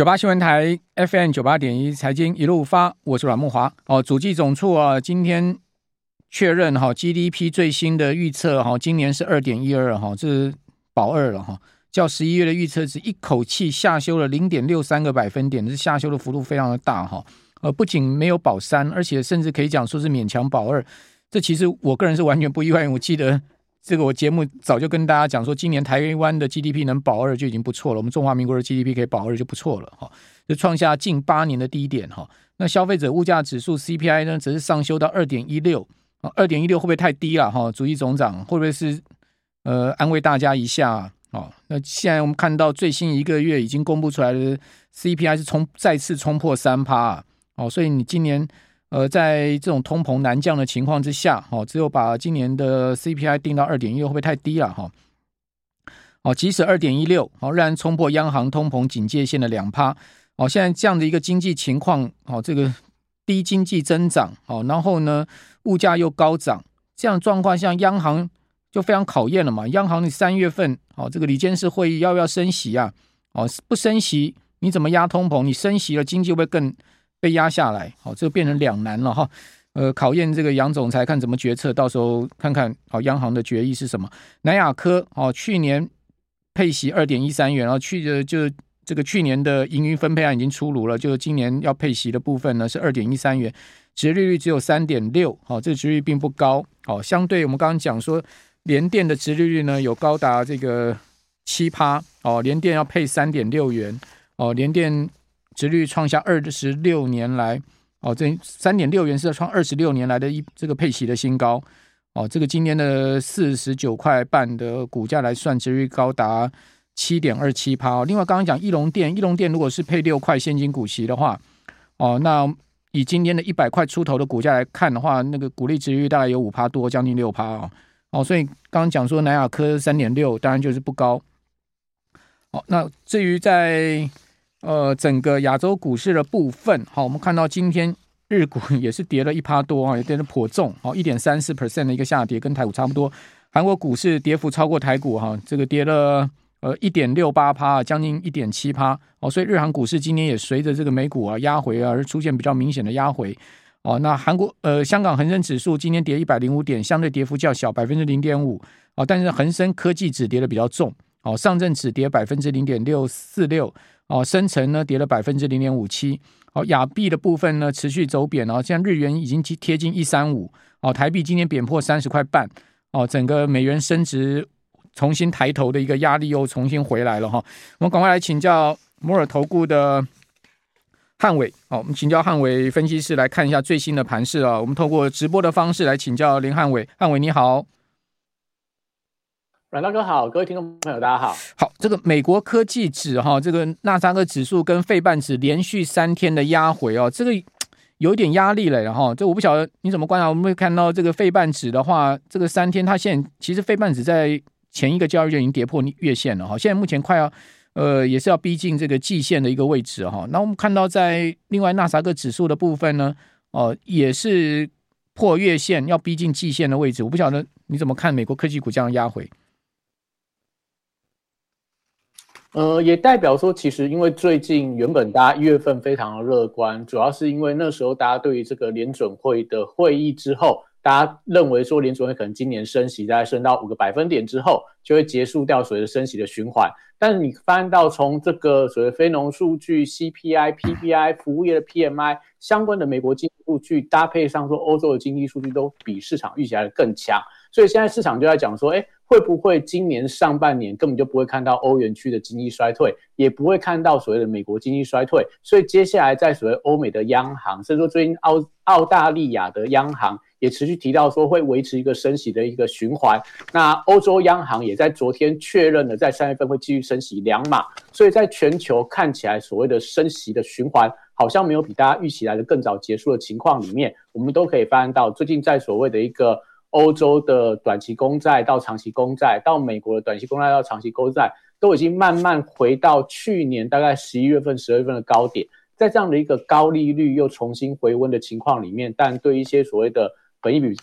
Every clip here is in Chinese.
九八新闻台 FM 九八点一财经一路发，我是阮慕华。哦，主计总处啊，今天确认哈 GDP 最新的预测哈，今年是二点一二哈，这是保二了哈，较十一月的预测值一口气下修了零点六三个百分点，这下修的幅度非常的大哈。呃，不仅没有保三，而且甚至可以讲说是勉强保二。这其实我个人是完全不意外，我记得。这个我节目早就跟大家讲说，今年台湾的 GDP 能保二就已经不错了。我们中华民国的 GDP 可以保二就不错了哈，就创下近八年的低点哈。那消费者物价指数 CPI 呢，只是上修到二点一六，二点一六会不会太低了哈？主计总长会不会是呃安慰大家一下啊？那现在我们看到最新一个月已经公布出来的 CPI 是冲再次冲破三趴哦，所以你今年。呃，在这种通膨难降的情况之下，哦，只有把今年的 CPI 定到二点一六，会不会太低了？哈，哦，即使二点一六，哦，仍然冲破央行通膨警戒线的两趴。哦，现在这样的一个经济情况，哦，这个低经济增长，哦，然后呢，物价又高涨，这样状况像，央行就非常考验了嘛。央行你三月份，哦，这个里监事会议要不要升息啊？哦，不升息，你怎么压通膨？你升息了，经济会更？被压下来，好，这个变成两难了哈。呃，考验这个杨总裁看怎么决策，到时候看看好央行的决议是什么。南亚科哦，去年配息二点一三元，然后去的就这个去年的盈余分配案已经出炉了，就今年要配息的部分呢是二点一三元，殖利率只有三点六，好，这个殖利率并不高，好，相对我们刚刚讲说联电的殖利率呢有高达这个七趴，哦，联电要配三点六元，哦，联电。殖率创下二十六年来哦，这三点六元是创二十六年来的一这个配息的新高哦。这个今年的四十九块半的股价来算，殖率高达七点二七趴。另外，刚刚讲义隆电，义隆电如果是配六块现金股息的话哦，那以今天的一百块出头的股价来看的话，那个股利殖率大概有五趴多，将近六趴哦。哦，所以刚刚讲说南亚科三点六，当然就是不高。哦，那至于在呃，整个亚洲股市的部分，好，我们看到今天日股也是跌了一趴多啊，也跌得颇重，好，一点三四 percent 的一个下跌，跟台股差不多。韩国股市跌幅超过台股哈，这个跌了呃一点六八趴，将近一点七趴，哦，所以日韩股市今天也随着这个美股啊压回啊而出现比较明显的压回，哦，那韩国呃香港恒生指数今天跌一百零五点，相对跌幅较小，百分之零点五，哦，但是恒生科技指跌的比较重，哦，上证指跌百分之零点六四六。哦，深成呢跌了百分之零点五七。哦，亚币的部分呢持续走贬哦，现在日元已经贴近一三五。哦，台币今天贬破三十块半。哦，整个美元升值重新抬头的一个压力又重新回来了哈。我们赶快来请教摩尔投顾的汉伟。哦，我们请教汉伟分析师来看一下最新的盘势啊。我们透过直播的方式来请教林汉伟。汉伟你好。阮大哥好，各位听众朋友大家好。好，这个美国科技指哈，这个纳斯克指数跟费半指连续三天的压回哦，这个有一点压力了哈。这我不晓得你怎么观察，我们会看到这个费半指的话，这个三天它现其实费半指在前一个交易日已经跌破月线了哈，现在目前快要呃也是要逼近这个季线的一个位置哈。那我们看到在另外纳斯克指数的部分呢，哦也是破月线要逼近季线的位置，我不晓得你怎么看美国科技股这样压回。呃，也代表说，其实因为最近原本大家一月份非常的乐观，主要是因为那时候大家对于这个联准会的会议之后，大家认为说联准会可能今年升息，大概升到五个百分点之后，就会结束掉所谓的升息的循环。但是你翻到从这个所谓非农数据、CPI、PPI、服务业的 PMI 相关的美国经济数据，搭配上说欧洲的经济数据都比市场预期来的更强，所以现在市场就在讲说，哎。会不会今年上半年根本就不会看到欧元区的经济衰退，也不会看到所谓的美国经济衰退？所以接下来在所谓欧美的央行，甚至说最近澳澳大利亚的央行也持续提到说会维持一个升息的一个循环。那欧洲央行也在昨天确认了，在三月份会继续升息两码。所以在全球看起来所谓的升息的循环，好像没有比大家预期来的更早结束的情况里面，我们都可以发现到最近在所谓的一个。欧洲的短期公债到长期公债，到美国的短期公债到长期公债，都已经慢慢回到去年大概十一月份、十二月份的高点。在这样的一个高利率又重新回温的情况里面，但对一些所谓的本益比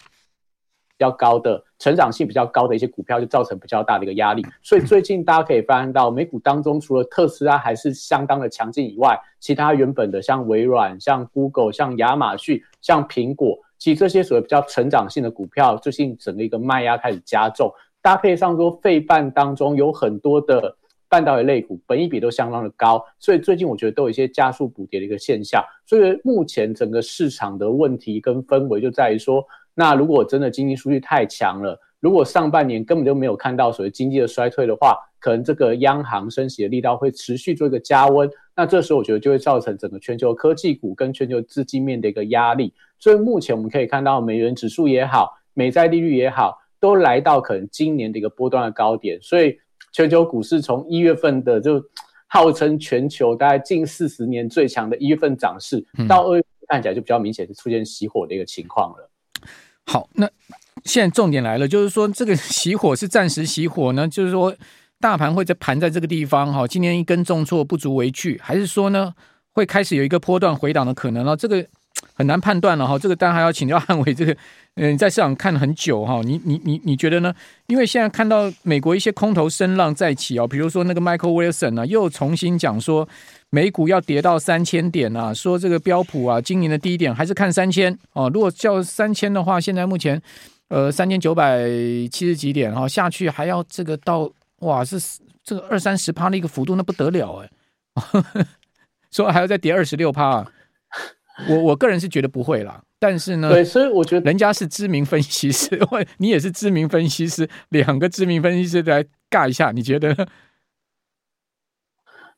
较高的、成长性比较高的一些股票，就造成比较大的一个压力。所以最近大家可以发现到，美股当中除了特斯拉还是相当的强劲以外，其他原本的像微软、像 Google、像亚马逊、像苹果，其实这些所谓比较成长性的股票，最近整个一个卖压开始加重。搭配上说，费半当中有很多的。半导体类股本益比都相当的高，所以最近我觉得都有一些加速补跌的一个现象。所以目前整个市场的问题跟氛围就在于说，那如果真的经济数据太强了，如果上半年根本就没有看到所谓经济的衰退的话，可能这个央行升息的力道会持续做一个加温。那这时候我觉得就会造成整个全球科技股跟全球资金面的一个压力。所以目前我们可以看到，美元指数也好，美债利率也好，都来到可能今年的一个波段的高点。所以。全球股市从一月份的就号称全球大概近四十年最强的一月份涨势，到二月看起来就比较明显是出现熄火的一个情况了。好，那现在重点来了，就是说这个熄火是暂时熄火呢，就是说大盘会在盘在这个地方哈，今天一根重挫不足为惧，还是说呢会开始有一个波段回档的可能呢？这个。很难判断了哈，这个当然还要请教汉伟。这个，嗯，在市场看了很久哈，你你你你觉得呢？因为现在看到美国一些空头声浪再起哦，比如说那个 Michael Wilson 呢，又重新讲说美股要跌到三千点啊，说这个标普啊，今年的低点还是看三千哦。如果叫三千的话，现在目前呃三千九百七十几点哈，下去还要这个到哇是这个二三十趴的一个幅度，那不得了哎，说还要再跌二十六趴。我我个人是觉得不会啦，但是呢，对，所以我觉得人家是知名分析师，或 你也是知名分析师，两个知名分析师来尬一下，你觉得呢？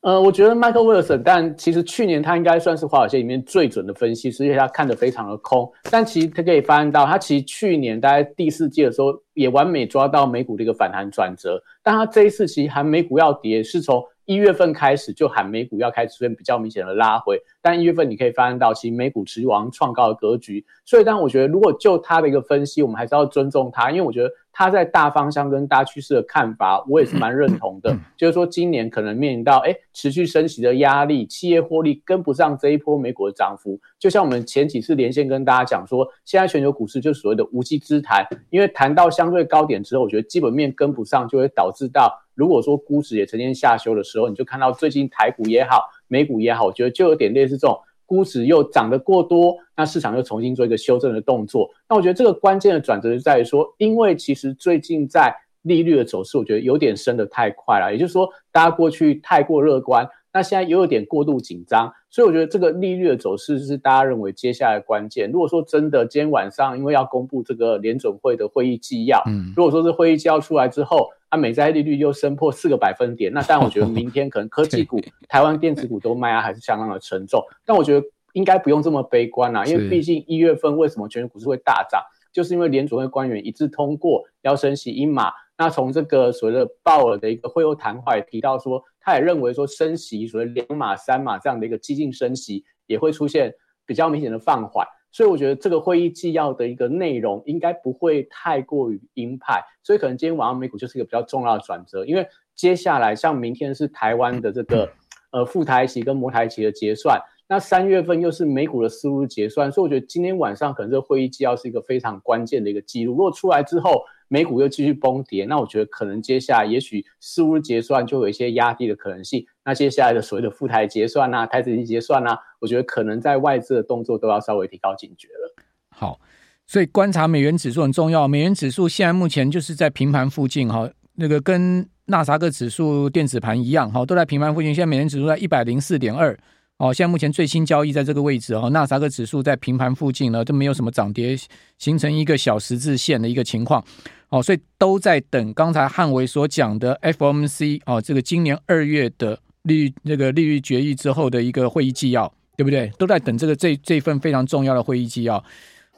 呃，我觉得 Michael Wilson，但其实去年他应该算是华尔街里面最准的分析师，因为他看得非常的空，但其实他可以发现到，他其实去年大概第四季的时候也完美抓到美股的一个反弹转折，但他这一次其实喊美股要跌，是从。一月份开始就喊美股要开始出现比较明显的拉回，但一月份你可以发现到，其实美股持续往上创高的格局。所以，当然我觉得，如果就他的一个分析，我们还是要尊重他，因为我觉得他在大方向跟大趋势的看法，我也是蛮认同的。就是说，今年可能面临到哎持续升息的压力，企业获利跟不上这一波美股的涨幅。就像我们前几次连线跟大家讲说，现在全球股市就是所谓的无稽之谈，因为谈到相对高点之后，我觉得基本面跟不上，就会导致到。如果说估值也呈现下修的时候，你就看到最近台股也好，美股也好，我觉得就有点类似这种估值又涨得过多，那市场又重新做一个修正的动作。那我觉得这个关键的转折就在于说，因为其实最近在利率的走势，我觉得有点升得太快了，也就是说，大家过去太过乐观。那现在又有点过度紧张，所以我觉得这个利率的走势是大家认为接下来的关键。如果说真的今天晚上因为要公布这个联准会的会议纪要，嗯，如果说是会议纪要出来之后，啊，美债利率又升破四个百分点，那但我觉得明天可能科技股、台湾电子股都卖压还是相当的沉重。但我觉得应该不用这么悲观啦，因为毕竟一月份为什么全球股市会大涨，就是因为联准会官员一致通过要升息一码。那从这个所谓的鲍尔的一个会后谈话也提到说，他也认为说升息所谓两码三码这样的一个激进升息也会出现比较明显的放缓，所以我觉得这个会议纪要的一个内容应该不会太过于鹰派，所以可能今天晚上美股就是一个比较重要的转折，因为接下来像明天是台湾的这个呃富台期跟摩台期的结算，那三月份又是美股的四巫日结算，所以我觉得今天晚上可能这个会议纪要是一个非常关键的一个记录，如果出来之后。美股又继续崩跌，那我觉得可能接下来也许四巫结算就有一些压低的可能性。那接下来的所谓的富台结算啊，台指期结算啊，我觉得可能在外资的动作都要稍微提高警觉了。好，所以观察美元指数很重要。美元指数现在目前就是在平盘附近哈，那个跟纳斯达克指数电子盘一样哈，都在平盘附近。现在美元指数在一百零四点二。哦，现在目前最新交易在这个位置哦，纳斯达克指数在平盘附近呢，都没有什么涨跌，形成一个小十字线的一个情况。哦，所以都在等刚才汉维所讲的 FOMC 哦，这个今年二月的利率那个利率决议之后的一个会议纪要，对不对？都在等这个这这份非常重要的会议纪要。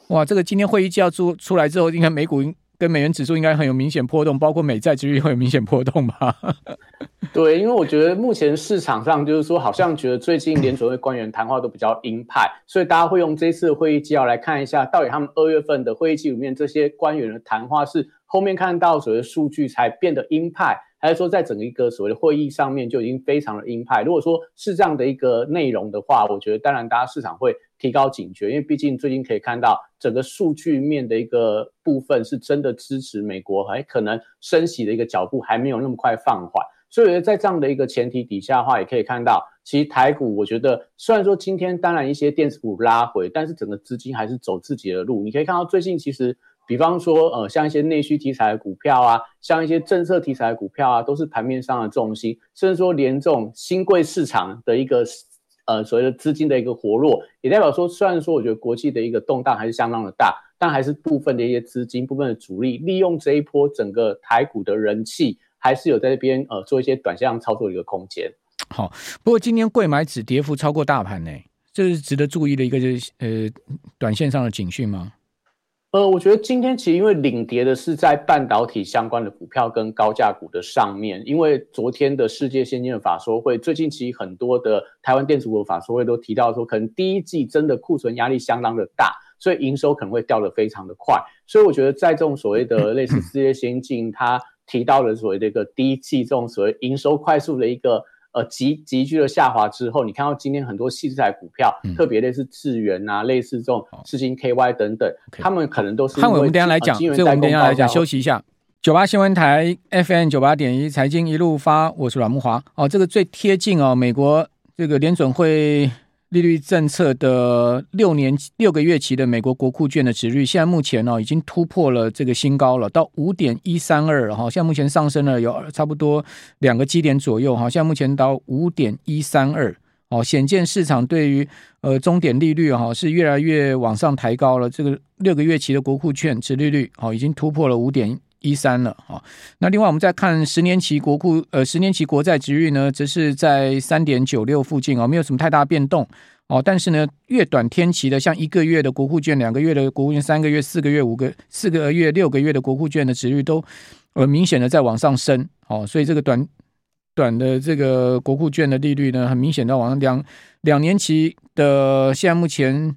哇，这个今天会议纪要出出来之后，应该美股跟美元指数应该很有明显波动，包括美债利率会有明显波动吧？对，因为我觉得目前市场上就是说，好像觉得最近联准会官员谈话都比较鹰派，所以大家会用这次会议纪要来看一下，到底他们二月份的会议纪里面这些官员的谈话是后面看到所谓的数据才变得鹰派，还是说在整个一个所谓的会议上面就已经非常的鹰派？如果说是这样的一个内容的话，我觉得当然大家市场会提高警觉，因为毕竟最近可以看到整个数据面的一个部分是真的支持美国，还可能升息的一个脚步还没有那么快放缓。所以在这样的一个前提底下的话，也可以看到，其实台股我觉得虽然说今天当然一些电子股拉回，但是整个资金还是走自己的路。你可以看到最近其实。比方说，呃，像一些内需题材的股票啊，像一些政策题材的股票啊，都是盘面上的重心。甚至说，连这种新贵市场的一个，呃，所谓的资金的一个活络，也代表说，虽然说我觉得国际的一个动荡还是相当的大，但还是部分的一些资金、部分的主力利用这一波整个台股的人气，还是有在这边呃做一些短线上操作的一个空间。好，不过今天贵买指跌幅超过大盘呢，这是值得注意的一个就是呃短线上的警讯吗？呃，我觉得今天其实因为领跌的是在半导体相关的股票跟高价股的上面，因为昨天的世界先进的法说会，最近其实很多的台湾电子股的法说会都提到说，可能第一季真的库存压力相当的大，所以营收可能会掉得非常的快。所以我觉得在这种所谓的类似世界先进，它提到了所谓的一个第一季这种所谓营收快速的一个。呃，急急剧的下滑之后，你看到今天很多细资材股票，嗯、特别类似智源啊，类似这种世金 KY 等等，他们可能都是。汉伟，我们等下来讲，这个我们等下来讲，休息一下。九八新闻台 FM 九八点一财经一路发，我是阮木华。哦，这个最贴近哦，美国这个联准会。利率政策的六年六个月期的美国国库券的殖率，现在目前呢已经突破了这个新高了，到五点一三二哈，现在目前上升了有差不多两个基点左右哈，现在目前到五点一三二哦，显见市场对于呃终点利率哈是越来越往上抬高了，这个六个月期的国库券殖利率哦已经突破了五点一三了啊，那另外我们再看十年期国库呃十年期国债殖率呢，则是在三点九六附近哦，没有什么太大变动哦。但是呢，越短天期的，像一个月的国库券、两个月的国库券、三个月、四个月、五个四个月、六个月的国库券的殖率都呃明显的在往上升哦，所以这个短短的这个国库券的利率呢，很明显的往上，两两年期的现在目前。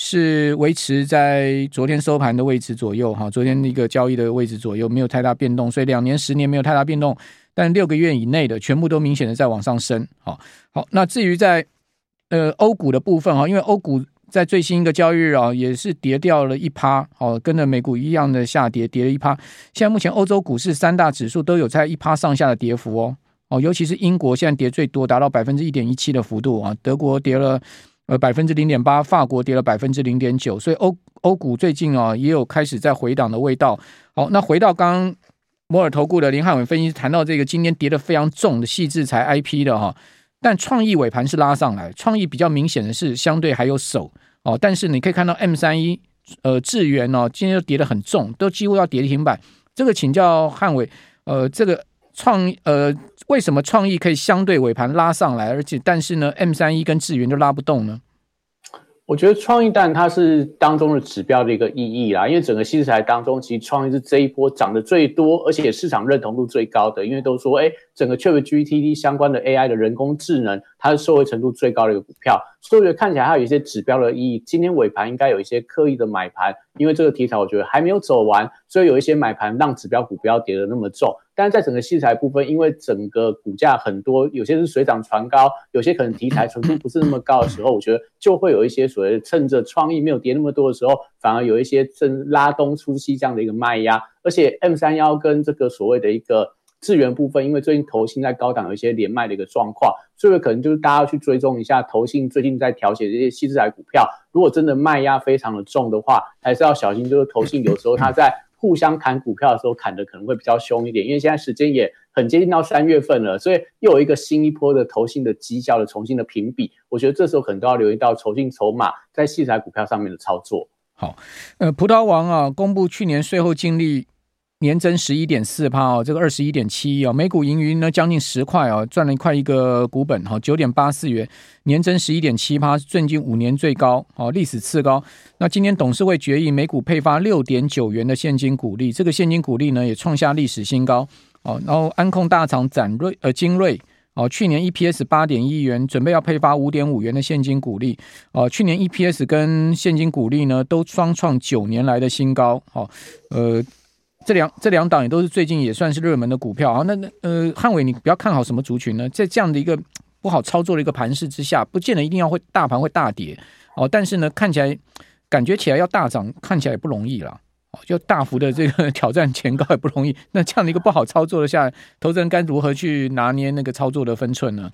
是维持在昨天收盘的位置左右哈，昨天那个交易的位置左右没有太大变动，所以两年、十年没有太大变动，但六个月以内的全部都明显的在往上升。好，好，那至于在呃欧股的部分哈，因为欧股在最新一个交易日啊也是跌掉了一趴，哦，跟着美股一样的下跌，跌了一趴。现在目前欧洲股市三大指数都有在一趴上下的跌幅哦，哦，尤其是英国现在跌最多，达到百分之一点一七的幅度啊，德国跌了。呃，百分之零点八，法国跌了百分之零点九，所以欧欧股最近啊也有开始在回档的味道。好，那回到刚刚摩尔投顾的林汉伟分析谈到这个今天跌得非常重的细致才 IP 的哈，但创意尾盘是拉上来，创意比较明显的是相对还有手哦，但是你可以看到 M 三一呃智源哦今天又跌得很重，都几乎要跌停板。这个请教汉伟，呃，这个创呃。为什么创意可以相对尾盘拉上来，而且但是呢，M 三一跟智云就拉不动呢？我觉得创意蛋它是当中的指标的一个意义啦，因为整个新材当中，其实创意是这一波涨得最多，而且市场认同度最高的，因为都说，哎，整个 ChatGPT 相关的 AI 的人工智能，它是受惠程度最高的一个股票，所以我觉得看起来它有一些指标的意义。今天尾盘应该有一些刻意的买盘，因为这个题材我觉得还没有走完，所以有一些买盘让指标股不要跌得那么重。但是在整个题材部分，因为整个股价很多，有些是水涨船高，有些可能题材程度不是那么高的时候，我觉得就会有一些所谓趁着创意没有跌那么多的时候，反而有一些正拉东出西这样的一个卖压。而且 M 三幺跟这个所谓的一个智原部分，因为最近投信在高档有一些连卖的一个状况，所以可能就是大家要去追踪一下投信最近在调节这些矽智财股票，如果真的卖压非常的重的话，还是要小心，就是投信有时候它在。互相砍股票的时候，砍的可能会比较凶一点，因为现在时间也很接近到三月份了，所以又有一个新一波的投信的绩效的重新的评比，我觉得这时候可能都要留意到投信筹码在细材股票上面的操作。好，呃，葡萄王啊，公布去年税后净利。年增十一点四趴哦，这个二十一点七亿哦，每股盈余呢将近十块哦，赚了一块一个股本哈，九点八四元，年增十一点七趴，最近五年最高哦，历史次高。那今年董事会决议每股配发六点九元的现金股利，这个现金股利呢也创下历史新高哦。然后安控大厂展瑞呃精锐哦，去年 EPS 八点一元，准备要配发五点五元的现金股利哦，去年 EPS 跟现金股利呢都双创九年来的新高哦，呃。这两这两档也都是最近也算是热门的股票啊。那那呃，汉伟，你比较看好什么族群呢？在这样的一个不好操作的一个盘势之下，不见得一定要会大盘会大跌哦，但是呢，看起来感觉起来要大涨，看起来也不容易啦。哦，就大幅的这个挑战前高也不容易。那这样的一个不好操作的下，投资人该如何去拿捏那个操作的分寸呢？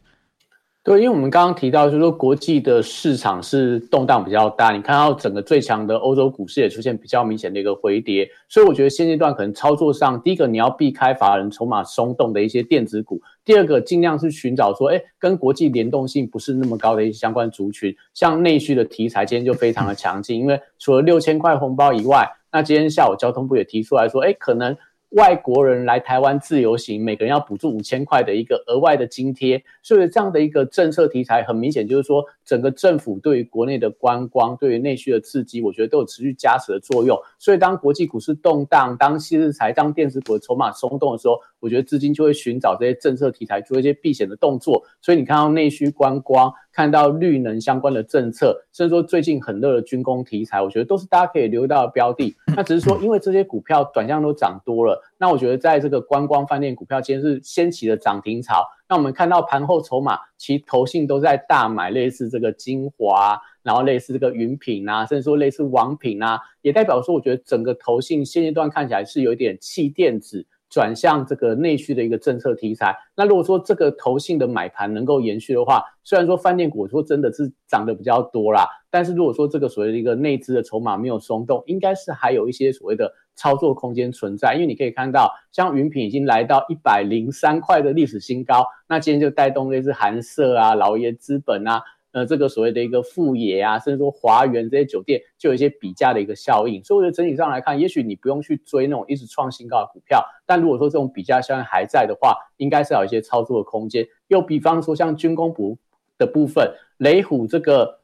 对，因为我们刚刚提到，就是说国际的市场是动荡比较大，你看到整个最强的欧洲股市也出现比较明显的一个回跌，所以我觉得现阶段可能操作上，第一个你要避开法人筹码松动的一些电子股，第二个尽量是寻找说，哎，跟国际联动性不是那么高的一些相关族群，像内需的题材今天就非常的强劲，因为除了六千块红包以外，那今天下午交通部也提出来说，哎，可能。外国人来台湾自由行，每个人要补助五千块的一个额外的津贴，所以这样的一个政策题材，很明显就是说，整个政府对于国内的观光、对于内需的刺激，我觉得都有持续加持的作用。所以当国际股市动荡，当新日财、当电子股的筹码松动的时候，我觉得资金就会寻找这些政策题材做一些避险的动作。所以你看到内需观光，看到绿能相关的政策，甚至说最近很热的军工题材，我觉得都是大家可以留意到的标的。那只是说，因为这些股票短线都涨多了，那我觉得在这个观光饭店股票今天是掀起了涨停潮。那我们看到盘后筹码，其投信都在大买，类似这个精华，然后类似这个云品啊，甚至说类似王品啊，也代表说，我觉得整个投信现阶段看起来是有一点气垫子。转向这个内需的一个政策题材。那如果说这个投信的买盘能够延续的话，虽然说饭店股说真的是涨得比较多啦，但是如果说这个所谓的一个内资的筹码没有松动，应该是还有一些所谓的操作空间存在。因为你可以看到，像云品已经来到一百零三块的历史新高，那今天就带动类似寒舍啊、老爷资本啊。呃，这个所谓的一个富野啊，甚至说华园这些酒店，就有一些比价的一个效应。所以我觉得整体上来看，也许你不用去追那种一直创新高的股票，但如果说这种比价效应还在的话，应该是有一些操作的空间。又比方说像军工股的部分，雷虎这个。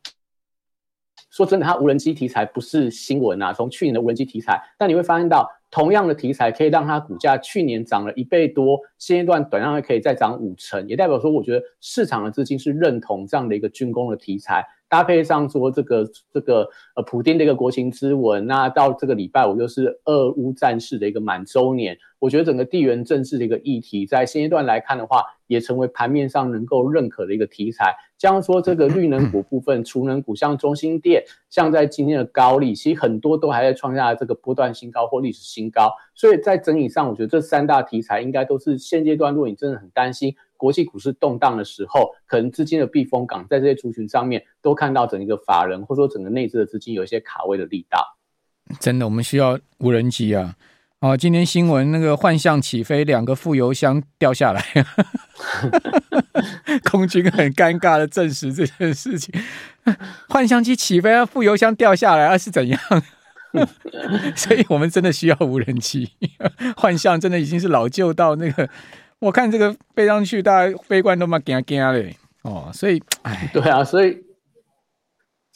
说真的，它无人机题材不是新闻啊。从去年的无人机题材，但你会发现到，同样的题材可以让它股价去年涨了一倍多，现阶段短暂可以再涨五成，也代表说，我觉得市场的资金是认同这样的一个军工的题材。搭配上说这个这个呃，普丁的一个国情之文，那到这个礼拜五又是俄乌战事的一个满周年，我觉得整个地缘政治的一个议题，在现阶段来看的话，也成为盘面上能够认可的一个题材。这样说，这个绿能股部分，储能股像中兴电，像在今天的高利，其实很多都还在创下这个波段新高或历史新高。所以在整体上，我觉得这三大题材应该都是现阶段，如果你真的很担心。国际股市动荡的时候，可能资金的避风港在这些族群上面都看到整一个法人或者说整个内资的资金有一些卡位的力道。真的，我们需要无人机啊！哦，今天新闻那个幻象起飞，两个副油箱掉下来，空军很尴尬的证实这件事情。幻象机起飞，副油箱掉下来，啊是怎样？所以我们真的需要无人机。幻象真的已经是老旧到那个。我看这个飞上去，大家飞官都蛮惊惊嘞哦，所以，哎，对啊，所以，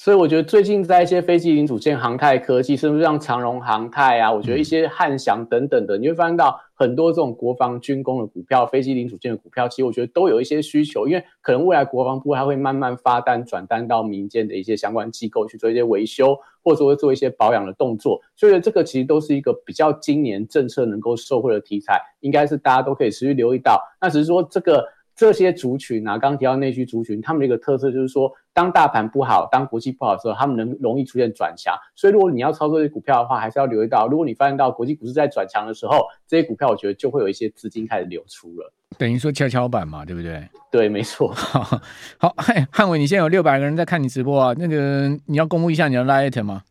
所以我觉得最近在一些飞机零组件、航太科技，甚至像长荣航太啊，我觉得一些汉翔等等的，你会发现到。很多这种国防军工的股票、飞机零组件的股票，其实我觉得都有一些需求，因为可能未来国防部还会慢慢发单转单到民间的一些相关机构去做一些维修，或者说会做一些保养的动作。所以这个其实都是一个比较今年政策能够受惠的题材，应该是大家都可以持续留意到。那只是说这个。这些族群啊，刚刚提到内需族群，他们的一个特色就是说，当大盘不好，当国际不好的时候，他们能容易出现转强。所以，如果你要操作这些股票的话，还是要留意到，如果你发现到国际股市在转强的时候，这些股票我觉得就会有一些资金开始流出了。等于说跷跷板嘛，对不对？对，没错。好，好，汉伟，你现在有六百个人在看你直播啊，那个你要公布一下你的 Line 吗？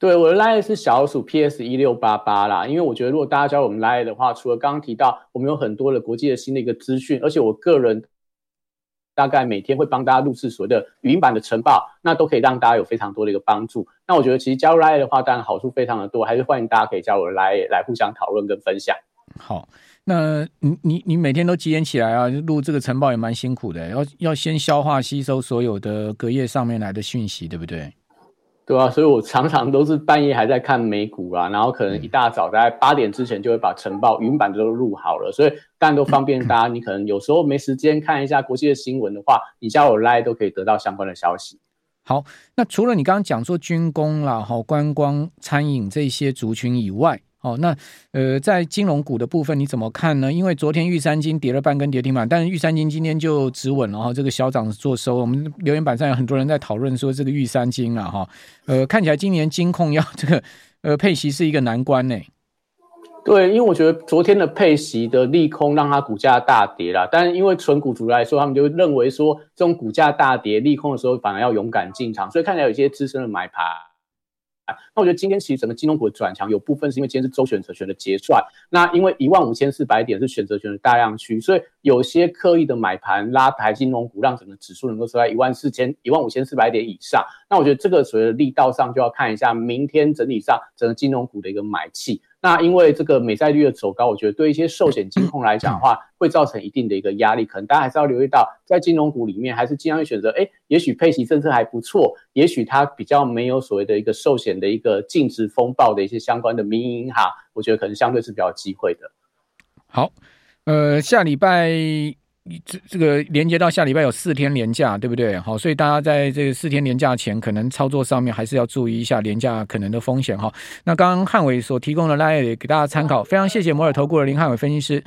对，我的 line 是小鼠 PS 一六八八啦，因为我觉得如果大家加入我们 line 的话，除了刚刚提到我们有很多的国际的新的一个资讯，而且我个人大概每天会帮大家录制所谓的语音版的晨报，那都可以让大家有非常多的一个帮助。那我觉得其实加入 line 的话，当然好处非常的多，还是欢迎大家可以加入我来来互相讨论跟分享。好，那你你你每天都几点起来啊？录这个晨报也蛮辛苦的，要要先消化吸收所有的隔夜上面来的讯息，对不对？对啊，所以我常常都是半夜还在看美股啊，然后可能一大早大概八点之前就会把晨报云版都录好了，所以当然都方便大家。你可能有时候没时间看一下国际的新闻的话，你加我 Line 都可以得到相关的消息。好，那除了你刚刚讲说军工啦、哈观光、餐饮这些族群以外，哦，那呃，在金融股的部分你怎么看呢？因为昨天玉山金跌了半根跌停板，但是玉山金今天就止稳了哈，这个小涨做收。我们留言板上有很多人在讨论说这个玉山金啊哈，呃，看起来今年金控要这个呃配息是一个难关呢。对，因为我觉得昨天的配息的利空让它股价大跌了，但是因为纯股族来说，他们就认为说这种股价大跌利空的时候反而要勇敢进场，所以看起来有些资深的买盘。那我觉得今天其实整个金融股的转强，有部分是因为今天是周选择权的结算。那因为一万五千四百点是选择权的大量区，所以有些刻意的买盘拉抬金融股，让整个指数能够收在一万四千、一万五千四百点以上。那我觉得这个所谓的力道上，就要看一下明天整体上整个金融股的一个买气。那因为这个美债率的走高，我觉得对一些寿险金控来讲的话，会造成一定的一个压力。可能大家还是要留意到，在金融股里面，还是尽量选择，哎，也许配息政策还不错，也许它比较没有所谓的一个寿险的一个净值风暴的一些相关的民营银行，我觉得可能相对是比较有机会的。好，呃，下礼拜。这这个连接到下礼拜有四天连假，对不对？好，所以大家在这个四天连假前，可能操作上面还是要注意一下连假可能的风险哈。那刚刚汉伟所提供的 l i 给大家参考，非常谢谢摩尔投顾的林汉伟分析师。